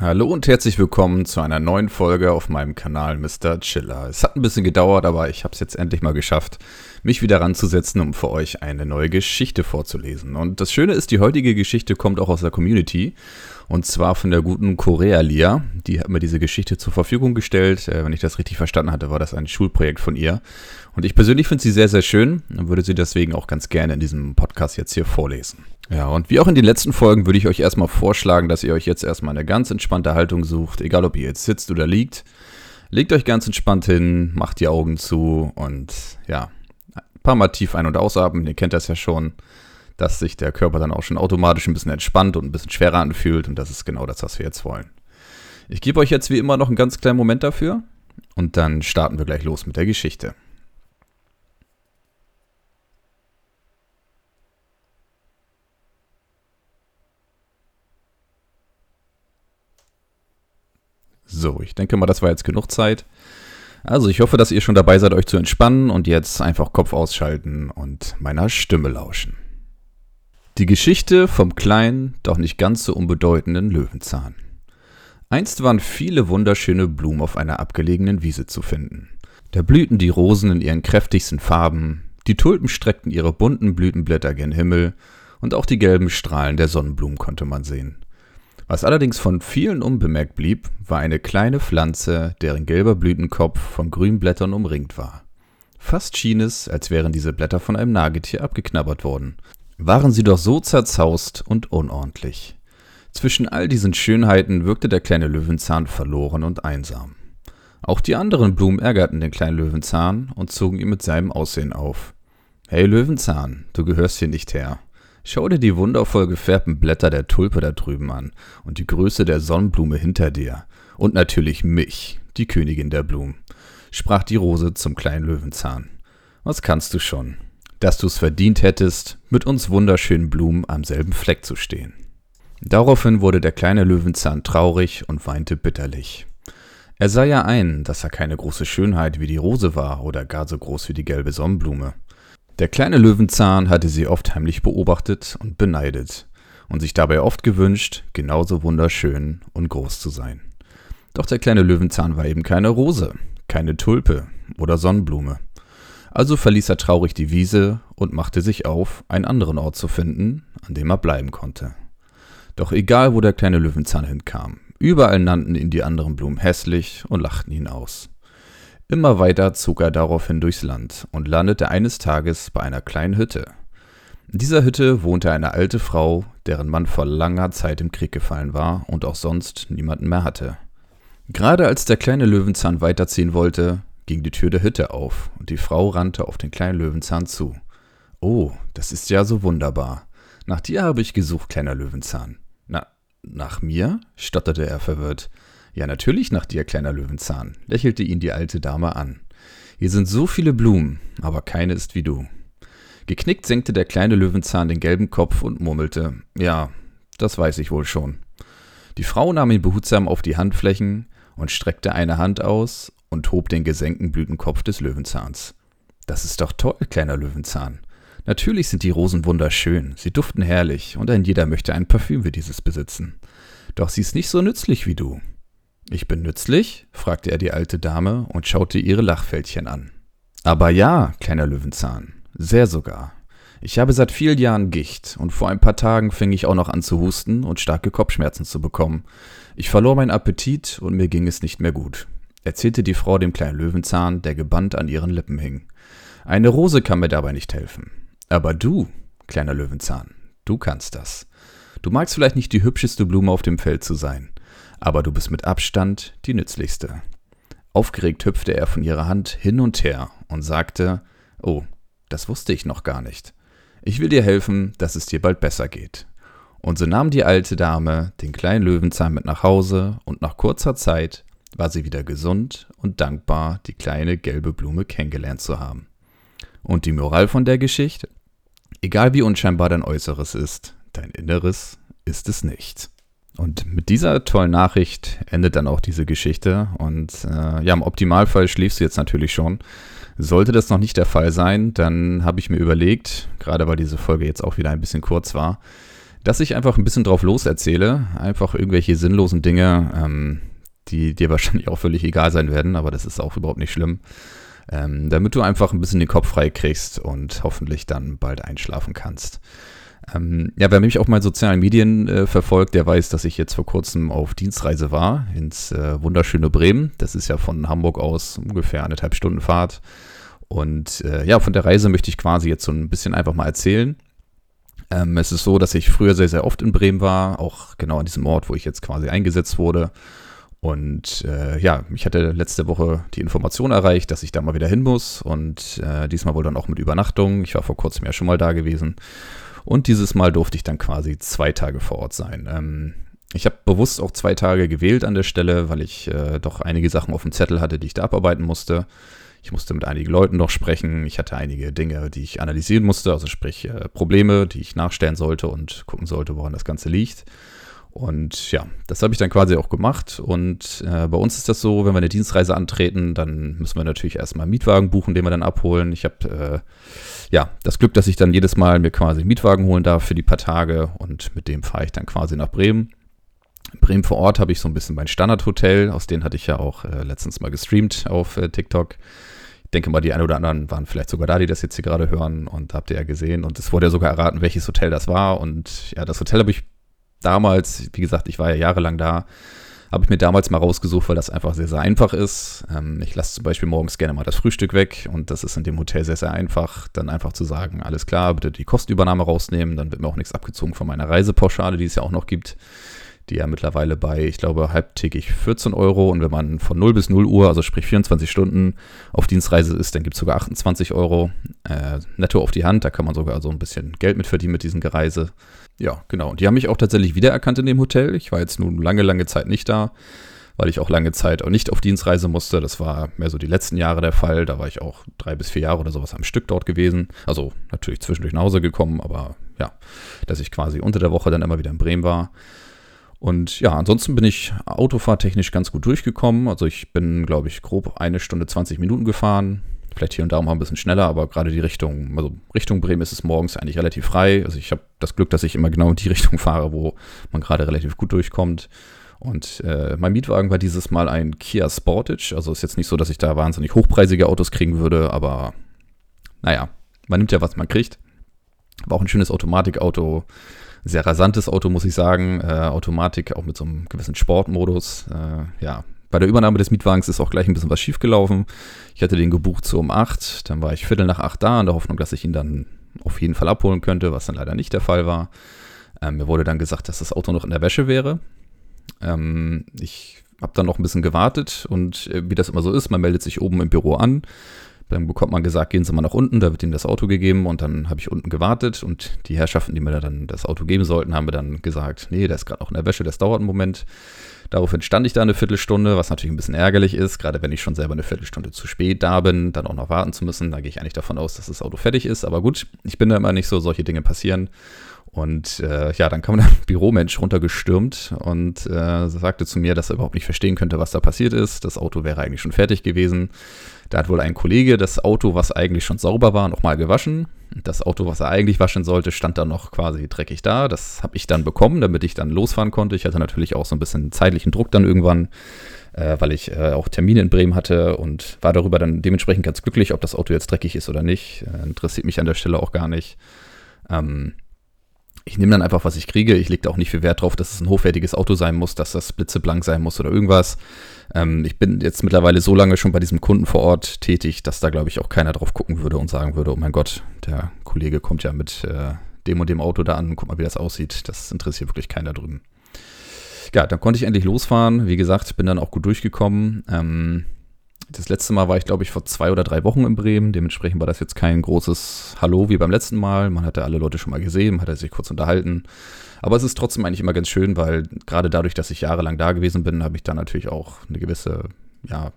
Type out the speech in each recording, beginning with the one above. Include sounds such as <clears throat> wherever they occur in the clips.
Hallo und herzlich willkommen zu einer neuen Folge auf meinem Kanal Mr. Chiller. Es hat ein bisschen gedauert, aber ich habe es jetzt endlich mal geschafft, mich wieder ranzusetzen, um für euch eine neue Geschichte vorzulesen. Und das Schöne ist, die heutige Geschichte kommt auch aus der Community und zwar von der guten Korea Lia. Die hat mir diese Geschichte zur Verfügung gestellt. Äh, wenn ich das richtig verstanden hatte, war das ein Schulprojekt von ihr. Und ich persönlich finde sie sehr, sehr schön und würde sie deswegen auch ganz gerne in diesem Podcast jetzt hier vorlesen. Ja, und wie auch in den letzten Folgen würde ich euch erstmal vorschlagen, dass ihr euch jetzt erstmal eine ganz entspannte Haltung sucht, egal ob ihr jetzt sitzt oder liegt. Legt euch ganz entspannt hin, macht die Augen zu und ja, ein paar Mal tief ein- und ausatmen. Ihr kennt das ja schon, dass sich der Körper dann auch schon automatisch ein bisschen entspannt und ein bisschen schwerer anfühlt und das ist genau das, was wir jetzt wollen. Ich gebe euch jetzt wie immer noch einen ganz kleinen Moment dafür und dann starten wir gleich los mit der Geschichte. So, ich denke mal, das war jetzt genug Zeit. Also, ich hoffe, dass ihr schon dabei seid, euch zu entspannen und jetzt einfach Kopf ausschalten und meiner Stimme lauschen. Die Geschichte vom kleinen, doch nicht ganz so unbedeutenden Löwenzahn. Einst waren viele wunderschöne Blumen auf einer abgelegenen Wiese zu finden. Da blühten die Rosen in ihren kräftigsten Farben, die Tulpen streckten ihre bunten Blütenblätter gen Himmel und auch die gelben Strahlen der Sonnenblumen konnte man sehen. Was allerdings von vielen unbemerkt blieb, war eine kleine Pflanze, deren gelber Blütenkopf von grünen Blättern umringt war. Fast schien es, als wären diese Blätter von einem Nagetier abgeknabbert worden. Waren sie doch so zerzaust und unordentlich. Zwischen all diesen Schönheiten wirkte der kleine Löwenzahn verloren und einsam. Auch die anderen Blumen ärgerten den kleinen Löwenzahn und zogen ihn mit seinem Aussehen auf. Hey Löwenzahn, du gehörst hier nicht her. Schau dir die wundervoll gefärbten Blätter der Tulpe da drüben an und die Größe der Sonnenblume hinter dir. Und natürlich mich, die Königin der Blumen, sprach die Rose zum kleinen Löwenzahn. Was kannst du schon? Dass du's verdient hättest, mit uns wunderschönen Blumen am selben Fleck zu stehen. Daraufhin wurde der kleine Löwenzahn traurig und weinte bitterlich. Er sah ja ein, dass er keine große Schönheit wie die Rose war oder gar so groß wie die gelbe Sonnenblume. Der kleine Löwenzahn hatte sie oft heimlich beobachtet und beneidet und sich dabei oft gewünscht, genauso wunderschön und groß zu sein. Doch der kleine Löwenzahn war eben keine Rose, keine Tulpe oder Sonnenblume. Also verließ er traurig die Wiese und machte sich auf, einen anderen Ort zu finden, an dem er bleiben konnte. Doch egal, wo der kleine Löwenzahn hinkam, überall nannten ihn die anderen Blumen hässlich und lachten ihn aus. Immer weiter zog er daraufhin durchs Land und landete eines Tages bei einer kleinen Hütte. In dieser Hütte wohnte eine alte Frau, deren Mann vor langer Zeit im Krieg gefallen war und auch sonst niemanden mehr hatte. Gerade als der kleine Löwenzahn weiterziehen wollte, ging die Tür der Hütte auf und die Frau rannte auf den kleinen Löwenzahn zu. Oh, das ist ja so wunderbar. Nach dir habe ich gesucht, kleiner Löwenzahn. Na, nach mir? stotterte er verwirrt. Ja, natürlich nach dir, kleiner Löwenzahn, lächelte ihn die alte Dame an. Hier sind so viele Blumen, aber keine ist wie du. Geknickt senkte der kleine Löwenzahn den gelben Kopf und murmelte, ja, das weiß ich wohl schon. Die Frau nahm ihn behutsam auf die Handflächen und streckte eine Hand aus und hob den gesenkten Blütenkopf des Löwenzahns. Das ist doch toll, kleiner Löwenzahn. Natürlich sind die Rosen wunderschön, sie duften herrlich und ein jeder möchte ein Parfüm wie dieses besitzen. Doch sie ist nicht so nützlich wie du. Ich bin nützlich? fragte er die alte Dame und schaute ihre Lachfältchen an. Aber ja, kleiner Löwenzahn, sehr sogar. Ich habe seit vielen Jahren Gicht und vor ein paar Tagen fing ich auch noch an zu husten und starke Kopfschmerzen zu bekommen. Ich verlor meinen Appetit und mir ging es nicht mehr gut, erzählte die Frau dem kleinen Löwenzahn, der gebannt an ihren Lippen hing. Eine Rose kann mir dabei nicht helfen. Aber du, kleiner Löwenzahn, du kannst das. Du magst vielleicht nicht die hübscheste Blume auf dem Feld zu sein, aber du bist mit Abstand die nützlichste. Aufgeregt hüpfte er von ihrer Hand hin und her und sagte, Oh, das wusste ich noch gar nicht. Ich will dir helfen, dass es dir bald besser geht. Und so nahm die alte Dame den kleinen Löwenzahn mit nach Hause und nach kurzer Zeit war sie wieder gesund und dankbar, die kleine gelbe Blume kennengelernt zu haben. Und die Moral von der Geschichte? Egal wie unscheinbar dein Äußeres ist, dein Inneres ist es nicht. Und mit dieser tollen Nachricht endet dann auch diese Geschichte. Und äh, ja, im Optimalfall schläfst du jetzt natürlich schon. Sollte das noch nicht der Fall sein, dann habe ich mir überlegt, gerade weil diese Folge jetzt auch wieder ein bisschen kurz war, dass ich einfach ein bisschen drauf loserzähle, einfach irgendwelche sinnlosen Dinge, ähm, die dir wahrscheinlich auch völlig egal sein werden, aber das ist auch überhaupt nicht schlimm. Ähm, damit du einfach ein bisschen den Kopf frei kriegst und hoffentlich dann bald einschlafen kannst. Ähm, ja, wer mich auf meinen sozialen Medien äh, verfolgt, der weiß, dass ich jetzt vor kurzem auf Dienstreise war ins äh, wunderschöne Bremen. Das ist ja von Hamburg aus ungefähr eineinhalb Stunden Fahrt. Und äh, ja, von der Reise möchte ich quasi jetzt so ein bisschen einfach mal erzählen. Ähm, es ist so, dass ich früher sehr, sehr oft in Bremen war, auch genau an diesem Ort, wo ich jetzt quasi eingesetzt wurde. Und äh, ja, ich hatte letzte Woche die Information erreicht, dass ich da mal wieder hin muss. Und äh, diesmal wohl dann auch mit Übernachtung. Ich war vor kurzem ja schon mal da gewesen. Und dieses Mal durfte ich dann quasi zwei Tage vor Ort sein. Ähm, ich habe bewusst auch zwei Tage gewählt an der Stelle, weil ich äh, doch einige Sachen auf dem Zettel hatte, die ich da abarbeiten musste. Ich musste mit einigen Leuten noch sprechen. Ich hatte einige Dinge, die ich analysieren musste, also sprich äh, Probleme, die ich nachstellen sollte und gucken sollte, woran das Ganze liegt. Und ja, das habe ich dann quasi auch gemacht. Und äh, bei uns ist das so, wenn wir eine Dienstreise antreten, dann müssen wir natürlich erstmal einen Mietwagen buchen, den wir dann abholen. Ich habe äh, ja das Glück, dass ich dann jedes Mal mir quasi einen Mietwagen holen darf für die paar Tage und mit dem fahre ich dann quasi nach Bremen. In Bremen vor Ort habe ich so ein bisschen mein Standardhotel, aus denen hatte ich ja auch äh, letztens mal gestreamt auf äh, TikTok. Ich denke mal, die ein oder anderen waren vielleicht sogar da, die das jetzt hier gerade hören und habt ihr ja gesehen. Und es wurde ja sogar erraten, welches Hotel das war. Und ja, das Hotel habe ich damals, wie gesagt, ich war ja jahrelang da, habe ich mir damals mal rausgesucht, weil das einfach sehr, sehr einfach ist. Ähm, ich lasse zum Beispiel morgens gerne mal das Frühstück weg und das ist in dem Hotel sehr, sehr einfach, dann einfach zu sagen, alles klar, bitte die Kostenübernahme rausnehmen, dann wird mir auch nichts abgezogen von meiner Reisepauschale, die es ja auch noch gibt die ja mittlerweile bei, ich glaube, halbtägig 14 Euro. Und wenn man von 0 bis 0 Uhr, also sprich 24 Stunden auf Dienstreise ist, dann gibt es sogar 28 Euro äh, netto auf die Hand. Da kann man sogar so ein bisschen Geld mit verdienen mit diesem Gereise. Ja, genau. Und die haben mich auch tatsächlich wiedererkannt in dem Hotel. Ich war jetzt nun lange, lange Zeit nicht da, weil ich auch lange Zeit auch nicht auf Dienstreise musste. Das war mehr so die letzten Jahre der Fall. Da war ich auch drei bis vier Jahre oder sowas am Stück dort gewesen. Also natürlich zwischendurch nach Hause gekommen, aber ja, dass ich quasi unter der Woche dann immer wieder in Bremen war. Und ja, ansonsten bin ich autofahrtechnisch ganz gut durchgekommen. Also ich bin, glaube ich, grob eine Stunde 20 Minuten gefahren. Vielleicht hier und da mal ein bisschen schneller, aber gerade die Richtung, also Richtung Bremen ist es morgens eigentlich relativ frei. Also ich habe das Glück, dass ich immer genau in die <laughs> Richtung fahre, wo man gerade relativ gut durchkommt. Und äh, mein Mietwagen war dieses Mal ein Kia Sportage. Also ist jetzt nicht so, dass ich da wahnsinnig hochpreisige Autos kriegen würde, aber naja, man nimmt ja, was man kriegt. War auch ein schönes Automatikauto sehr rasantes Auto, muss ich sagen. Äh, Automatik auch mit so einem gewissen Sportmodus. Äh, ja, bei der Übernahme des Mietwagens ist auch gleich ein bisschen was schiefgelaufen. Ich hatte den gebucht so um 8, dann war ich Viertel nach 8 da in der Hoffnung, dass ich ihn dann auf jeden Fall abholen könnte, was dann leider nicht der Fall war. Ähm, mir wurde dann gesagt, dass das Auto noch in der Wäsche wäre. Ähm, ich habe dann noch ein bisschen gewartet und äh, wie das immer so ist, man meldet sich oben im Büro an dann bekommt man gesagt, gehen Sie mal nach unten, da wird Ihnen das Auto gegeben und dann habe ich unten gewartet und die Herrschaften, die mir dann das Auto geben sollten, haben mir dann gesagt, nee, der ist gerade auch in der Wäsche, das dauert einen Moment. Daraufhin stand ich da eine Viertelstunde, was natürlich ein bisschen ärgerlich ist, gerade wenn ich schon selber eine Viertelstunde zu spät da bin, dann auch noch warten zu müssen. Da gehe ich eigentlich davon aus, dass das Auto fertig ist. Aber gut, ich bin da immer nicht so, solche Dinge passieren. Und äh, ja, dann kam <laughs> der Büromensch runtergestürmt und äh, sagte zu mir, dass er überhaupt nicht verstehen könnte, was da passiert ist. Das Auto wäre eigentlich schon fertig gewesen. Da hat wohl ein Kollege das Auto, was eigentlich schon sauber war, nochmal gewaschen. Das Auto, was er eigentlich waschen sollte, stand dann noch quasi dreckig da. Das habe ich dann bekommen, damit ich dann losfahren konnte. Ich hatte natürlich auch so ein bisschen zeitlichen Druck dann irgendwann, äh, weil ich äh, auch Termine in Bremen hatte und war darüber dann dementsprechend ganz glücklich, ob das Auto jetzt dreckig ist oder nicht. Äh, interessiert mich an der Stelle auch gar nicht. Ähm, ich nehme dann einfach, was ich kriege. Ich lege da auch nicht viel Wert drauf, dass es ein hochwertiges Auto sein muss, dass das blitzeblank sein muss oder irgendwas. Ähm, ich bin jetzt mittlerweile so lange schon bei diesem Kunden vor Ort tätig, dass da, glaube ich, auch keiner drauf gucken würde und sagen würde, oh mein Gott, der Kollege kommt ja mit äh, dem und dem Auto da an, guck mal, wie das aussieht. Das interessiert wirklich keiner drüben. Ja, dann konnte ich endlich losfahren. Wie gesagt, bin dann auch gut durchgekommen. Ähm, das letzte Mal war ich, glaube ich, vor zwei oder drei Wochen in Bremen. Dementsprechend war das jetzt kein großes Hallo wie beim letzten Mal. Man hatte alle Leute schon mal gesehen, man hatte sich kurz unterhalten. Aber es ist trotzdem eigentlich immer ganz schön, weil gerade dadurch, dass ich jahrelang da gewesen bin, habe ich da natürlich auch eine gewisse, ja,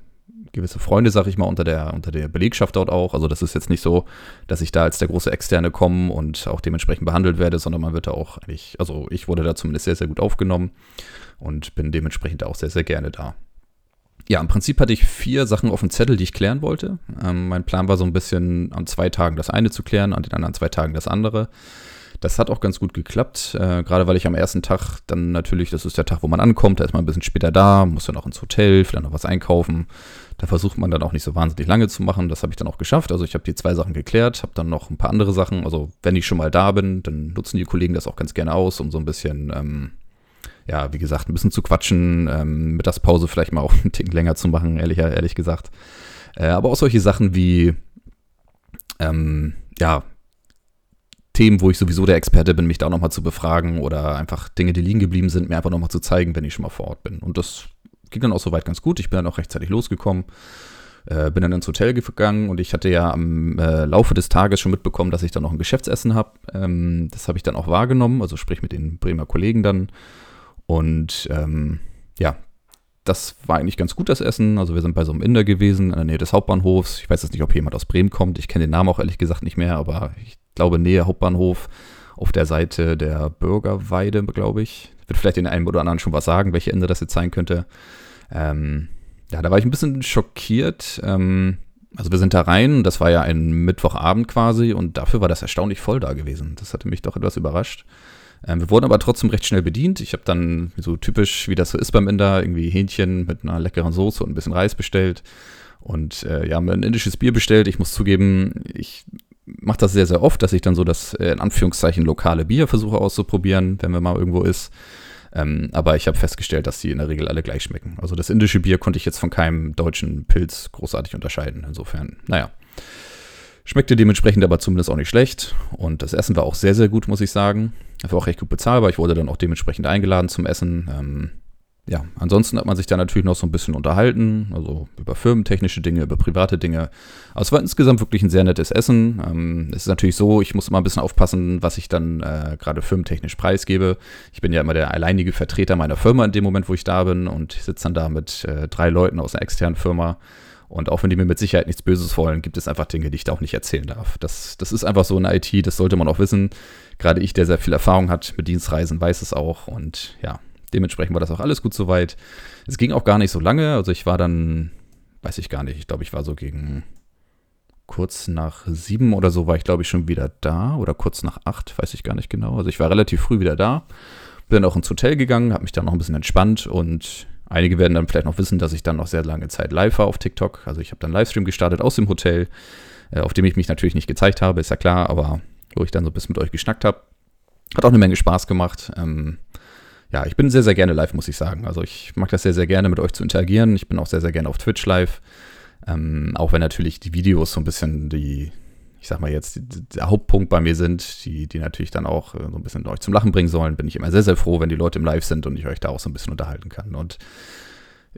gewisse Freunde, sag ich mal, unter der, unter der Belegschaft dort auch. Also das ist jetzt nicht so, dass ich da als der große Externe komme und auch dementsprechend behandelt werde, sondern man wird da auch eigentlich, also ich wurde da zumindest sehr, sehr gut aufgenommen und bin dementsprechend auch sehr, sehr gerne da ja, im Prinzip hatte ich vier Sachen auf dem Zettel, die ich klären wollte. Ähm, mein Plan war so ein bisschen an zwei Tagen das eine zu klären, an den anderen zwei Tagen das andere. Das hat auch ganz gut geklappt, äh, gerade weil ich am ersten Tag dann natürlich, das ist der Tag, wo man ankommt, da ist man ein bisschen später da, muss dann auch ins Hotel, vielleicht noch was einkaufen. Da versucht man dann auch nicht so wahnsinnig lange zu machen. Das habe ich dann auch geschafft. Also ich habe die zwei Sachen geklärt, habe dann noch ein paar andere Sachen. Also wenn ich schon mal da bin, dann nutzen die Kollegen das auch ganz gerne aus, um so ein bisschen, ähm, ja, wie gesagt, ein bisschen zu quatschen, ähm, Mittagspause vielleicht mal auch <laughs> einen Ticken länger zu machen, ehrlich, ehrlich gesagt. Äh, aber auch solche Sachen wie, ähm, ja, Themen, wo ich sowieso der Experte bin, mich da nochmal zu befragen oder einfach Dinge, die liegen geblieben sind, mir einfach nochmal zu zeigen, wenn ich schon mal vor Ort bin. Und das ging dann auch soweit ganz gut. Ich bin dann auch rechtzeitig losgekommen, äh, bin dann ins Hotel gegangen und ich hatte ja am äh, Laufe des Tages schon mitbekommen, dass ich dann noch ein Geschäftsessen habe. Ähm, das habe ich dann auch wahrgenommen, also sprich mit den Bremer Kollegen dann. Und ähm, ja, das war eigentlich ganz gut, das Essen. Also wir sind bei so einem Inder gewesen, in der Nähe des Hauptbahnhofs. Ich weiß jetzt nicht, ob jemand aus Bremen kommt. Ich kenne den Namen auch ehrlich gesagt nicht mehr, aber ich glaube Nähe Hauptbahnhof auf der Seite der Bürgerweide, glaube ich. Wird vielleicht den einen oder anderen schon was sagen, welche Ende das jetzt sein könnte. Ähm, ja, da war ich ein bisschen schockiert. Ähm, also wir sind da rein, das war ja ein Mittwochabend quasi und dafür war das erstaunlich voll da gewesen. Das hatte mich doch etwas überrascht. Ähm, wir wurden aber trotzdem recht schnell bedient. Ich habe dann so typisch, wie das so ist beim Inder, irgendwie Hähnchen mit einer leckeren Soße und ein bisschen Reis bestellt. Und äh, ja, mir ein indisches Bier bestellt. Ich muss zugeben, ich mache das sehr, sehr oft, dass ich dann so das äh, in Anführungszeichen lokale Bier versuche auszuprobieren, wenn man mal irgendwo ist. Ähm, aber ich habe festgestellt, dass die in der Regel alle gleich schmecken. Also das indische Bier konnte ich jetzt von keinem deutschen Pilz großartig unterscheiden. Insofern, naja. Schmeckte dementsprechend aber zumindest auch nicht schlecht. Und das Essen war auch sehr, sehr gut, muss ich sagen. Das war auch recht gut bezahlbar. Ich wurde dann auch dementsprechend eingeladen zum Essen. Ähm, ja, ansonsten hat man sich da natürlich noch so ein bisschen unterhalten, also über firmentechnische Dinge, über private Dinge. Aber es war insgesamt wirklich ein sehr nettes Essen. Ähm, es ist natürlich so, ich muss immer ein bisschen aufpassen, was ich dann äh, gerade firmentechnisch preisgebe. Ich bin ja immer der alleinige Vertreter meiner Firma in dem Moment, wo ich da bin und sitze dann da mit äh, drei Leuten aus einer externen Firma. Und auch wenn die mir mit Sicherheit nichts Böses wollen, gibt es einfach Dinge, die ich da auch nicht erzählen darf. Das, das ist einfach so eine IT, das sollte man auch wissen. Gerade ich, der sehr viel Erfahrung hat mit Dienstreisen, weiß es auch. Und ja, dementsprechend war das auch alles gut soweit. Es ging auch gar nicht so lange. Also ich war dann, weiß ich gar nicht, ich glaube, ich war so gegen kurz nach sieben oder so war ich, glaube ich, schon wieder da. Oder kurz nach acht, weiß ich gar nicht genau. Also ich war relativ früh wieder da. Bin dann auch ins Hotel gegangen, habe mich dann noch ein bisschen entspannt und Einige werden dann vielleicht noch wissen, dass ich dann noch sehr lange Zeit live war auf TikTok. Also ich habe dann Livestream gestartet aus dem Hotel, äh, auf dem ich mich natürlich nicht gezeigt habe, ist ja klar, aber wo ich dann so ein bisschen mit euch geschnackt habe. Hat auch eine Menge Spaß gemacht. Ähm, ja, ich bin sehr, sehr gerne live, muss ich sagen. Also ich mag das sehr, sehr gerne, mit euch zu interagieren. Ich bin auch sehr, sehr gerne auf Twitch live. Ähm, auch wenn natürlich die Videos so ein bisschen die, ich sag mal jetzt, der Hauptpunkt bei mir sind, die, die natürlich dann auch äh, so ein bisschen euch zum Lachen bringen sollen, bin ich immer sehr, sehr froh, wenn die Leute im Live sind und ich euch da auch so ein bisschen unterhalten kann. Und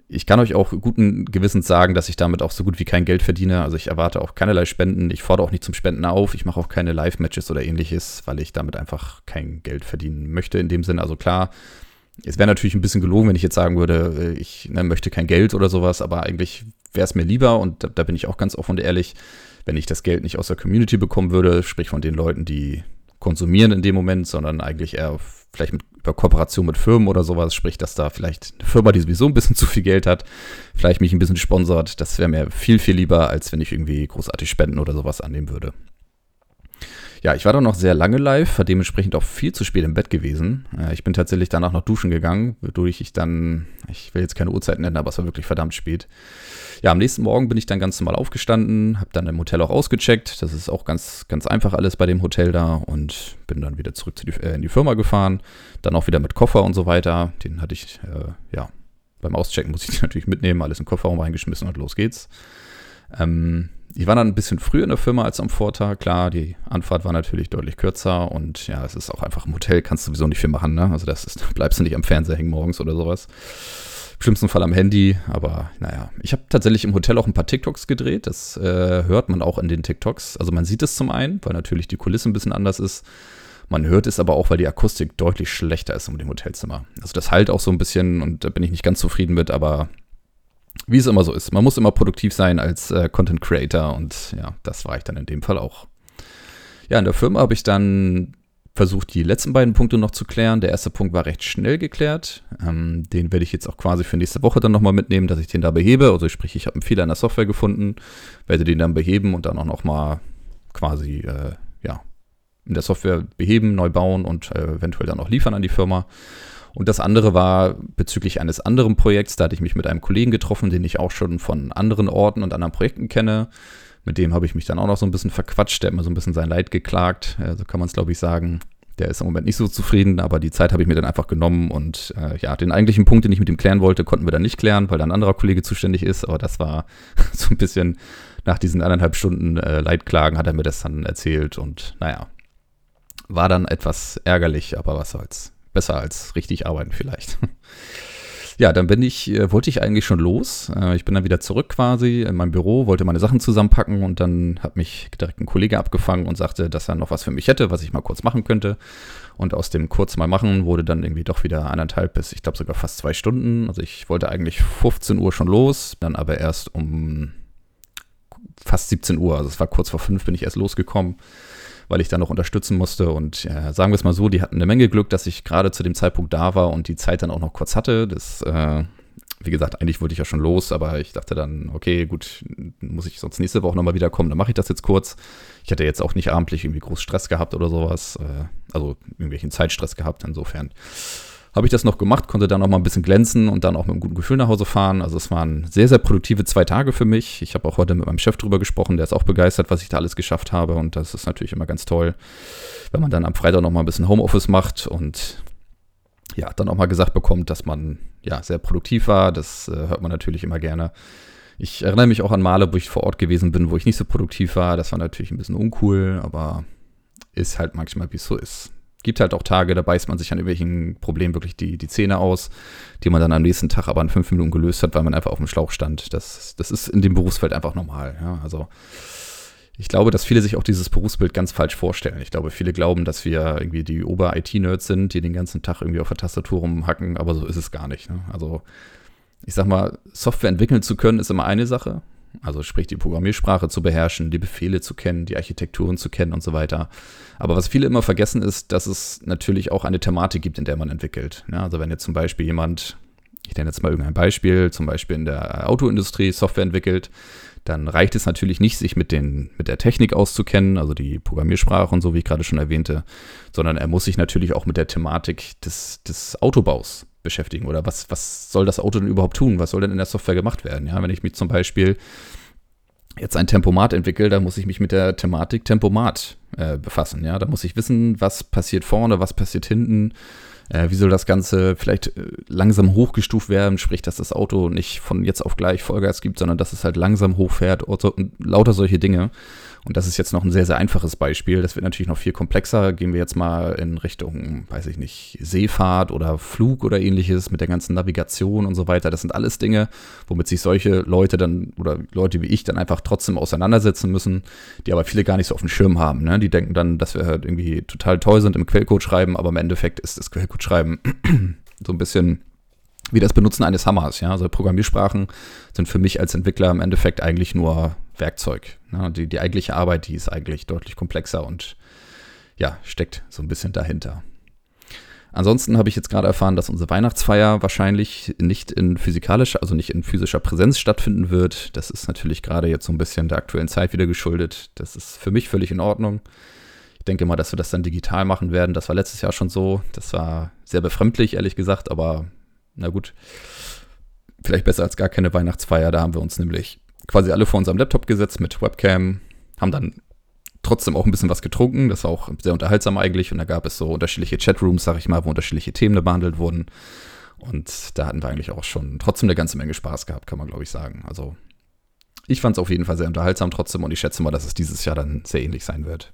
ich kann euch auch guten Gewissens sagen, dass ich damit auch so gut wie kein Geld verdiene. Also ich erwarte auch keinerlei Spenden. Ich fordere auch nicht zum Spenden auf. Ich mache auch keine Live-Matches oder ähnliches, weil ich damit einfach kein Geld verdienen möchte in dem Sinne. Also klar, es wäre natürlich ein bisschen gelogen, wenn ich jetzt sagen würde, äh, ich ne, möchte kein Geld oder sowas, aber eigentlich wäre es mir lieber und da, da bin ich auch ganz offen und ehrlich, wenn ich das Geld nicht aus der Community bekommen würde, sprich von den Leuten, die konsumieren in dem Moment, sondern eigentlich eher vielleicht mit, über Kooperation mit Firmen oder sowas, sprich, dass da vielleicht eine Firma, die sowieso ein bisschen <laughs> zu viel Geld hat, vielleicht mich ein bisschen sponsert, das wäre mir viel, viel lieber, als wenn ich irgendwie großartig Spenden oder sowas annehmen würde. Ja, ich war dann noch sehr lange live, war dementsprechend auch viel zu spät im Bett gewesen. Äh, ich bin tatsächlich danach noch duschen gegangen, wodurch ich dann, ich will jetzt keine Uhrzeit nennen, aber es war wirklich verdammt spät. Ja, am nächsten Morgen bin ich dann ganz normal aufgestanden, habe dann im Hotel auch ausgecheckt. Das ist auch ganz, ganz einfach alles bei dem Hotel da und bin dann wieder zurück die, äh, in die Firma gefahren. Dann auch wieder mit Koffer und so weiter. Den hatte ich, äh, ja, beim Auschecken muss ich <laughs> natürlich mitnehmen, alles den Kofferraum reingeschmissen und los geht's. Ähm, ich war dann ein bisschen früher in der Firma als am Vortag. Klar, die Anfahrt war natürlich deutlich kürzer und ja, es ist auch einfach im Hotel, kannst du sowieso nicht viel machen, ne? Also das ist, <laughs> bleibst du nicht am Fernseher hängen morgens oder sowas. Im schlimmsten Fall am Handy, aber naja. Ich habe tatsächlich im Hotel auch ein paar TikToks gedreht. Das äh, hört man auch in den TikToks. Also man sieht es zum einen, weil natürlich die Kulisse ein bisschen anders ist. Man hört es aber auch, weil die Akustik deutlich schlechter ist in dem Hotelzimmer. Also das halt auch so ein bisschen und da bin ich nicht ganz zufrieden mit, aber wie es immer so ist. Man muss immer produktiv sein als äh, Content Creator und ja, das war ich dann in dem Fall auch. Ja, in der Firma habe ich dann versucht, die letzten beiden Punkte noch zu klären. Der erste Punkt war recht schnell geklärt. Ähm, den werde ich jetzt auch quasi für nächste Woche dann nochmal mitnehmen, dass ich den da behebe. Also sprich, ich habe einen Fehler in der Software gefunden, werde den dann beheben und dann auch nochmal quasi, äh, ja, in der Software beheben, neu bauen und äh, eventuell dann auch liefern an die Firma. Und das andere war bezüglich eines anderen Projekts, da hatte ich mich mit einem Kollegen getroffen, den ich auch schon von anderen Orten und anderen Projekten kenne. Mit dem habe ich mich dann auch noch so ein bisschen verquatscht, der hat mir so ein bisschen sein Leid geklagt, äh, so kann man es glaube ich sagen. Der ist im Moment nicht so zufrieden, aber die Zeit habe ich mir dann einfach genommen und äh, ja, den eigentlichen Punkt, den ich mit ihm klären wollte, konnten wir dann nicht klären, weil da ein anderer Kollege zuständig ist, aber das war <laughs> so ein bisschen nach diesen anderthalb Stunden äh, Leidklagen hat er mir das dann erzählt und naja, war dann etwas ärgerlich, aber was soll's. Besser als richtig arbeiten vielleicht. <laughs> ja, dann bin ich, äh, wollte ich eigentlich schon los. Äh, ich bin dann wieder zurück quasi in meinem Büro, wollte meine Sachen zusammenpacken und dann hat mich direkt ein Kollege abgefangen und sagte, dass er noch was für mich hätte, was ich mal kurz machen könnte. Und aus dem kurz mal machen wurde dann irgendwie doch wieder anderthalb bis, ich glaube sogar fast zwei Stunden. Also ich wollte eigentlich 15 Uhr schon los, dann aber erst um fast 17 Uhr. Also es war kurz vor fünf, bin ich erst losgekommen weil ich da noch unterstützen musste. Und ja, sagen wir es mal so, die hatten eine Menge Glück, dass ich gerade zu dem Zeitpunkt da war und die Zeit dann auch noch kurz hatte. Das, äh, wie gesagt, eigentlich wollte ich ja schon los, aber ich dachte dann, okay, gut, muss ich sonst nächste Woche nochmal wiederkommen, dann mache ich das jetzt kurz. Ich hatte jetzt auch nicht abendlich irgendwie groß Stress gehabt oder sowas, äh, also irgendwelchen Zeitstress gehabt, insofern habe ich das noch gemacht, konnte dann noch mal ein bisschen glänzen und dann auch mit einem guten Gefühl nach Hause fahren. Also es waren sehr, sehr produktive zwei Tage für mich. Ich habe auch heute mit meinem Chef drüber gesprochen, der ist auch begeistert, was ich da alles geschafft habe und das ist natürlich immer ganz toll, wenn man dann am Freitag noch mal ein bisschen Homeoffice macht und ja, dann auch mal gesagt bekommt, dass man ja sehr produktiv war. Das äh, hört man natürlich immer gerne. Ich erinnere mich auch an Male, wo ich vor Ort gewesen bin, wo ich nicht so produktiv war. Das war natürlich ein bisschen uncool, aber ist halt manchmal, wie es so ist gibt halt auch Tage, da beißt man sich an irgendwelchen Problemen wirklich die, die Zähne aus, die man dann am nächsten Tag aber in fünf Minuten gelöst hat, weil man einfach auf dem Schlauch stand. Das, das ist in dem Berufsfeld einfach normal. Ja? Also ich glaube, dass viele sich auch dieses Berufsbild ganz falsch vorstellen. Ich glaube, viele glauben, dass wir irgendwie die Ober-IT-Nerds sind, die den ganzen Tag irgendwie auf der Tastatur rumhacken, aber so ist es gar nicht. Ne? Also ich sag mal, Software entwickeln zu können, ist immer eine Sache. Also sprich die Programmiersprache zu beherrschen, die Befehle zu kennen, die Architekturen zu kennen und so weiter. Aber was viele immer vergessen ist, dass es natürlich auch eine Thematik gibt, in der man entwickelt. Ja, also wenn jetzt zum Beispiel jemand, ich nenne jetzt mal irgendein Beispiel, zum Beispiel in der Autoindustrie Software entwickelt, dann reicht es natürlich nicht, sich mit, den, mit der Technik auszukennen, also die Programmiersprache und so, wie ich gerade schon erwähnte, sondern er muss sich natürlich auch mit der Thematik des, des Autobaus beschäftigen. Oder was, was soll das Auto denn überhaupt tun? Was soll denn in der Software gemacht werden? Ja, wenn ich mich zum Beispiel jetzt ein Tempomat entwickle, dann muss ich mich mit der Thematik Tempomat äh, befassen. Ja, da muss ich wissen, was passiert vorne, was passiert hinten. Äh, wie soll das Ganze vielleicht äh, langsam hochgestuft werden, sprich, dass das Auto nicht von jetzt auf gleich Vollgas gibt, sondern dass es halt langsam hochfährt und lauter solche Dinge. Und das ist jetzt noch ein sehr, sehr einfaches Beispiel. Das wird natürlich noch viel komplexer. Gehen wir jetzt mal in Richtung, weiß ich nicht, Seefahrt oder Flug oder ähnliches mit der ganzen Navigation und so weiter. Das sind alles Dinge, womit sich solche Leute dann oder Leute wie ich dann einfach trotzdem auseinandersetzen müssen, die aber viele gar nicht so auf dem Schirm haben. Ne? Die denken dann, dass wir halt irgendwie total toll sind im Quellcode schreiben, aber im Endeffekt ist das Quellcode schreiben <clears throat> so ein bisschen wie das Benutzen eines Hammers. Ja? Also Programmiersprachen sind für mich als Entwickler im Endeffekt eigentlich nur Werkzeug. Ne? Die, die eigentliche Arbeit, die ist eigentlich deutlich komplexer und ja, steckt so ein bisschen dahinter. Ansonsten habe ich jetzt gerade erfahren, dass unsere Weihnachtsfeier wahrscheinlich nicht in physikalischer, also nicht in physischer Präsenz stattfinden wird. Das ist natürlich gerade jetzt so ein bisschen der aktuellen Zeit wieder geschuldet. Das ist für mich völlig in Ordnung. Denke mal, dass wir das dann digital machen werden. Das war letztes Jahr schon so. Das war sehr befremdlich, ehrlich gesagt, aber na gut. Vielleicht besser als gar keine Weihnachtsfeier. Da haben wir uns nämlich quasi alle vor unserem Laptop gesetzt mit Webcam, haben dann trotzdem auch ein bisschen was getrunken. Das war auch sehr unterhaltsam eigentlich. Und da gab es so unterschiedliche Chatrooms, sag ich mal, wo unterschiedliche Themen behandelt wurden. Und da hatten wir eigentlich auch schon trotzdem eine ganze Menge Spaß gehabt, kann man glaube ich sagen. Also ich fand es auf jeden Fall sehr unterhaltsam trotzdem und ich schätze mal, dass es dieses Jahr dann sehr ähnlich sein wird.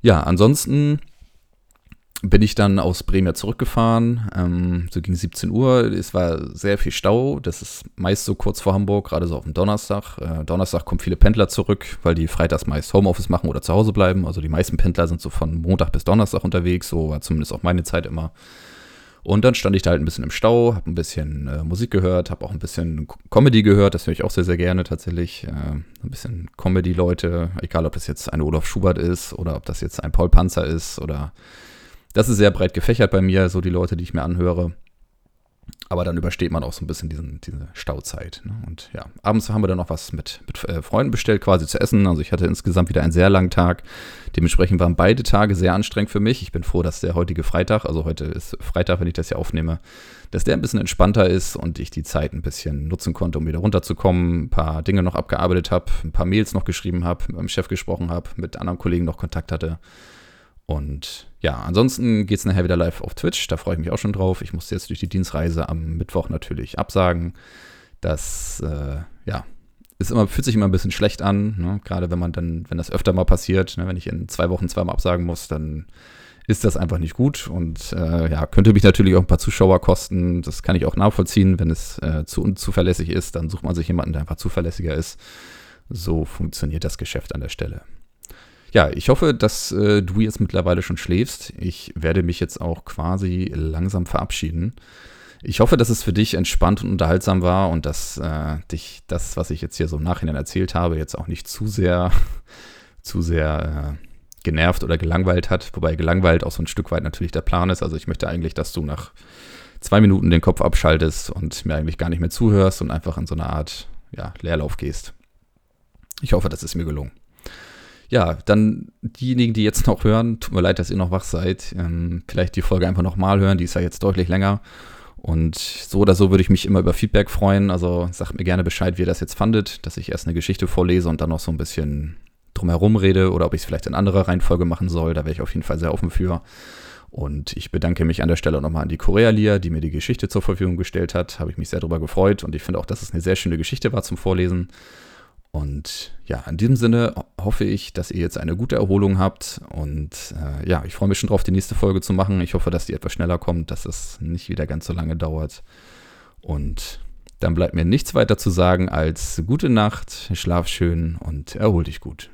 Ja, ansonsten bin ich dann aus Bremen zurückgefahren, ähm, so gegen 17 Uhr. Es war sehr viel Stau. Das ist meist so kurz vor Hamburg, gerade so auf dem Donnerstag. Äh, Donnerstag kommen viele Pendler zurück, weil die freitags meist Homeoffice machen oder zu Hause bleiben. Also die meisten Pendler sind so von Montag bis Donnerstag unterwegs, so war zumindest auch meine Zeit immer. Und dann stand ich da halt ein bisschen im Stau, habe ein bisschen äh, Musik gehört, habe auch ein bisschen Comedy gehört, das höre ich auch sehr, sehr gerne tatsächlich. Äh, ein bisschen Comedy-Leute, egal ob das jetzt ein Olaf Schubert ist oder ob das jetzt ein Paul Panzer ist oder das ist sehr breit gefächert bei mir, so die Leute, die ich mir anhöre. Aber dann übersteht man auch so ein bisschen diesen, diese Stauzeit. Ne? Und ja, abends haben wir dann noch was mit, mit äh, Freunden bestellt, quasi zu essen. Also ich hatte insgesamt wieder einen sehr langen Tag. Dementsprechend waren beide Tage sehr anstrengend für mich. Ich bin froh, dass der heutige Freitag, also heute ist Freitag, wenn ich das hier aufnehme, dass der ein bisschen entspannter ist und ich die Zeit ein bisschen nutzen konnte, um wieder runterzukommen, ein paar Dinge noch abgearbeitet habe, ein paar Mails noch geschrieben habe, mit meinem Chef gesprochen habe, mit anderen Kollegen noch Kontakt hatte. Und ja, ansonsten geht es nachher wieder live auf Twitch. Da freue ich mich auch schon drauf. Ich musste jetzt durch die Dienstreise am Mittwoch natürlich absagen. Das, äh, ja, ist immer, fühlt sich immer ein bisschen schlecht an. Ne? Gerade wenn man dann, wenn das öfter mal passiert, ne? wenn ich in zwei Wochen zweimal absagen muss, dann ist das einfach nicht gut. Und äh, ja, könnte mich natürlich auch ein paar Zuschauer kosten. Das kann ich auch nachvollziehen. Wenn es äh, zu unzuverlässig ist, dann sucht man sich jemanden, der einfach zuverlässiger ist. So funktioniert das Geschäft an der Stelle. Ja, ich hoffe, dass äh, du jetzt mittlerweile schon schläfst. Ich werde mich jetzt auch quasi langsam verabschieden. Ich hoffe, dass es für dich entspannt und unterhaltsam war und dass äh, dich das, was ich jetzt hier so im Nachhinein erzählt habe, jetzt auch nicht zu sehr, <laughs> zu sehr äh, genervt oder gelangweilt hat. Wobei gelangweilt auch so ein Stück weit natürlich der Plan ist. Also ich möchte eigentlich, dass du nach zwei Minuten den Kopf abschaltest und mir eigentlich gar nicht mehr zuhörst und einfach in so eine Art ja, Leerlauf gehst. Ich hoffe, das ist mir gelungen ja, dann diejenigen, die jetzt noch hören, tut mir leid, dass ihr noch wach seid. Ähm, vielleicht die Folge einfach nochmal hören, die ist ja jetzt deutlich länger. Und so oder so würde ich mich immer über Feedback freuen. Also sagt mir gerne Bescheid, wie ihr das jetzt fandet, dass ich erst eine Geschichte vorlese und dann noch so ein bisschen drumherum rede oder ob ich es vielleicht in anderer Reihenfolge machen soll. Da wäre ich auf jeden Fall sehr offen für. Und ich bedanke mich an der Stelle nochmal an die Korea-Lia, die mir die Geschichte zur Verfügung gestellt hat. Habe ich mich sehr darüber gefreut und ich finde auch, dass es eine sehr schöne Geschichte war zum Vorlesen. Und ja, in diesem Sinne hoffe ich, dass ihr jetzt eine gute Erholung habt. Und äh, ja, ich freue mich schon drauf, die nächste Folge zu machen. Ich hoffe, dass die etwas schneller kommt, dass es nicht wieder ganz so lange dauert. Und dann bleibt mir nichts weiter zu sagen als gute Nacht, schlaf schön und erhol dich gut.